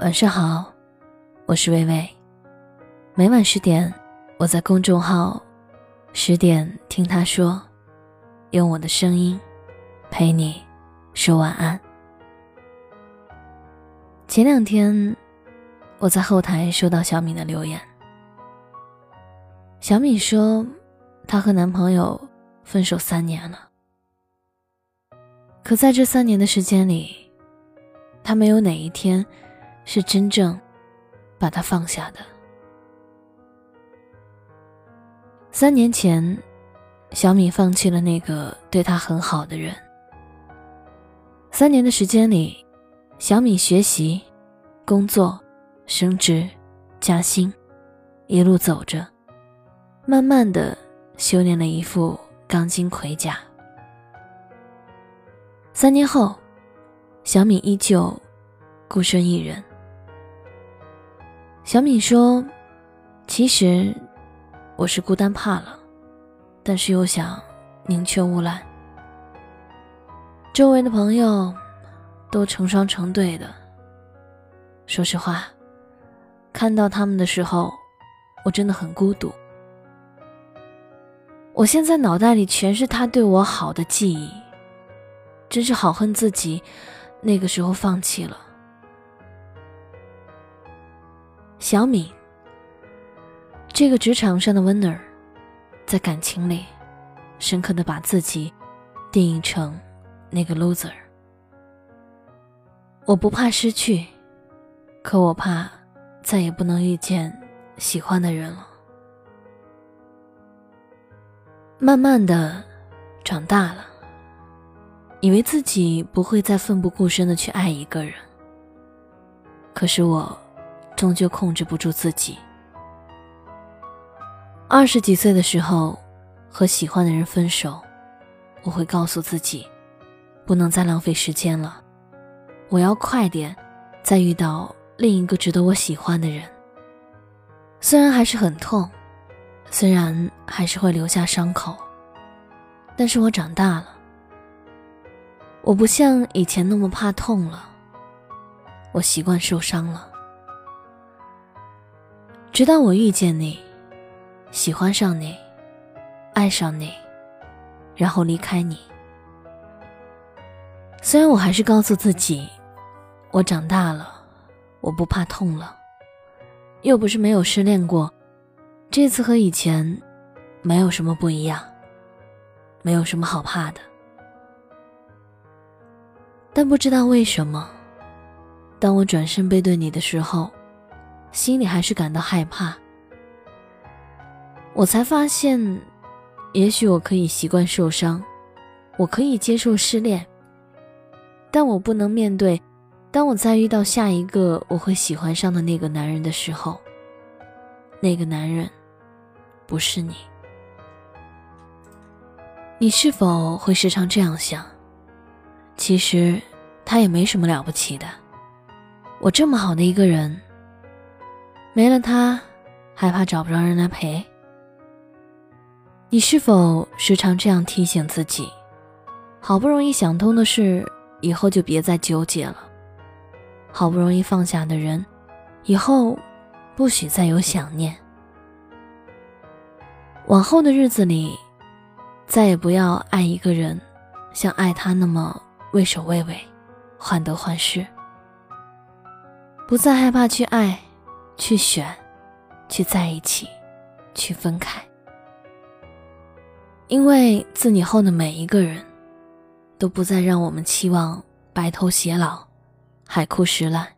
晚上好，我是微微。每晚十点，我在公众号“十点听他说”，用我的声音陪你说晚安。前两天，我在后台收到小敏的留言。小敏说，她和男朋友分手三年了，可在这三年的时间里，她没有哪一天是真正把他放下的。三年前，小敏放弃了那个对她很好的人。三年的时间里，小敏学习、工作、升职、加薪，一路走着。慢慢的修炼了一副钢筋盔甲。三年后，小敏依旧孤身一人。小敏说：“其实我是孤单怕了，但是又想宁缺毋滥。周围的朋友都成双成对的。说实话，看到他们的时候，我真的很孤独。”我现在脑袋里全是他对我好的记忆，真是好恨自己那个时候放弃了。小敏，这个职场上的 winner，在感情里，深刻的把自己定义成那个 loser。我不怕失去，可我怕再也不能遇见喜欢的人了。慢慢的，长大了，以为自己不会再奋不顾身的去爱一个人。可是我，终究控制不住自己。二十几岁的时候，和喜欢的人分手，我会告诉自己，不能再浪费时间了，我要快点，再遇到另一个值得我喜欢的人。虽然还是很痛。虽然还是会留下伤口，但是我长大了，我不像以前那么怕痛了，我习惯受伤了。直到我遇见你，喜欢上你，爱上你，然后离开你。虽然我还是告诉自己，我长大了，我不怕痛了，又不是没有失恋过。这次和以前没有什么不一样，没有什么好怕的。但不知道为什么，当我转身背对你的时候，心里还是感到害怕。我才发现，也许我可以习惯受伤，我可以接受失恋，但我不能面对，当我再遇到下一个我会喜欢上的那个男人的时候，那个男人。不是你，你是否会时常这样想？其实他也没什么了不起的。我这么好的一个人，没了他，害怕找不着人来陪。你是否时常这样提醒自己？好不容易想通的事，以后就别再纠结了。好不容易放下的人，以后不许再有想念。往后的日子里，再也不要爱一个人，像爱他那么畏首畏尾、患得患失。不再害怕去爱、去选、去在一起、去分开。因为自你后的每一个人，都不再让我们期望白头偕老、海枯石烂。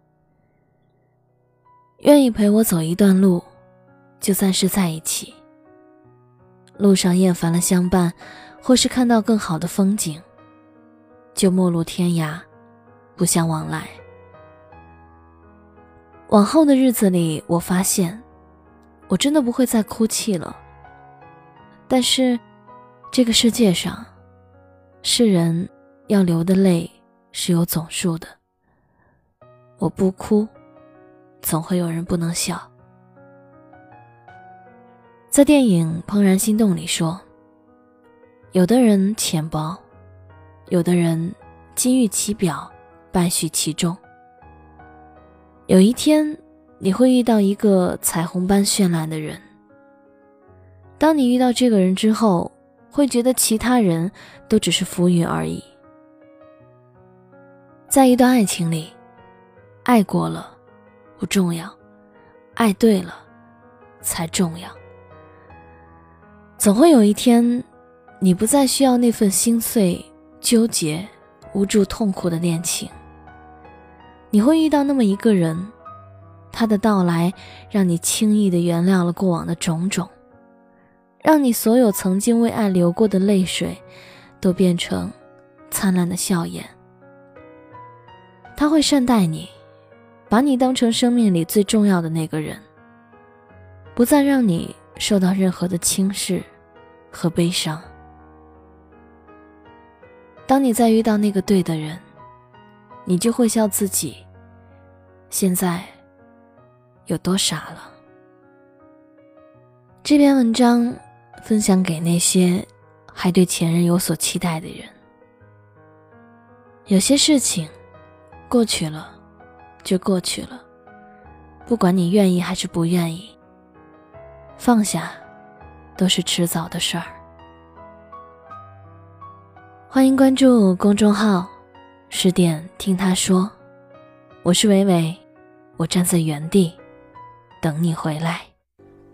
愿意陪我走一段路，就暂时在一起。路上厌烦了相伴，或是看到更好的风景，就陌路天涯，不相往来。往后的日子里，我发现，我真的不会再哭泣了。但是，这个世界上，世人要流的泪是有总数的。我不哭，总会有人不能笑。在电影《怦然心动》里说：“有的人浅薄，有的人金玉其表，败絮其中。有一天，你会遇到一个彩虹般绚烂的人。当你遇到这个人之后，会觉得其他人都只是浮云而已。在一段爱情里，爱过了不重要，爱对了才重要。总会有一天，你不再需要那份心碎、纠结、无助、痛苦的恋情。你会遇到那么一个人，他的到来让你轻易的原谅了过往的种种，让你所有曾经为爱流过的泪水，都变成灿烂的笑颜。他会善待你，把你当成生命里最重要的那个人，不再让你受到任何的轻视和悲伤。当你再遇到那个对的人。你就会笑自己，现在有多傻了。这篇文章分享给那些还对前任有所期待的人。有些事情过去了就过去了，不管你愿意还是不愿意，放下都是迟早的事儿。欢迎关注公众号。十点听他说，我是伟伟，我站在原地等你回来。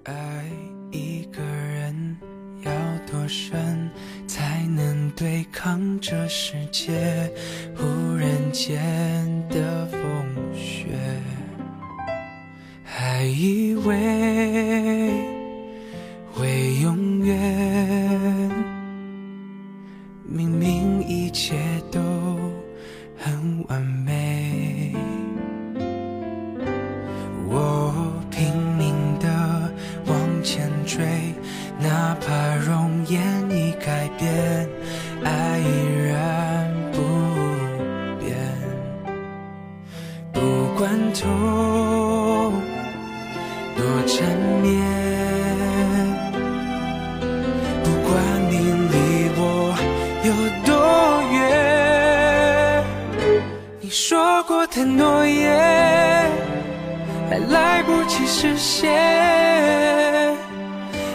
爱一个人要多深，才能对抗这世界忽然间的风雪？还以为很实现，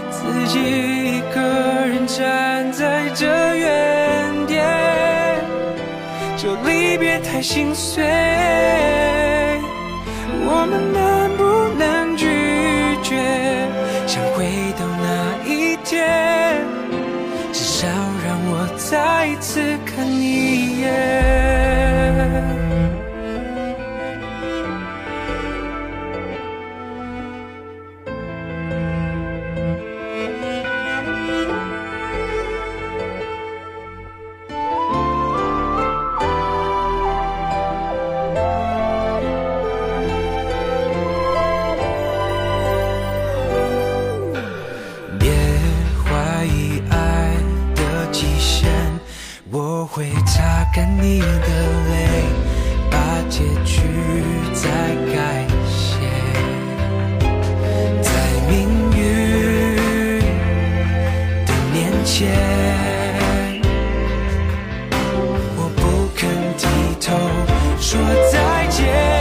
自己一个人站在这原点，这离别太心碎，我们能不能拒绝，想回到那一天，至少让我再一次看你一眼。前，我不肯低头，说再见。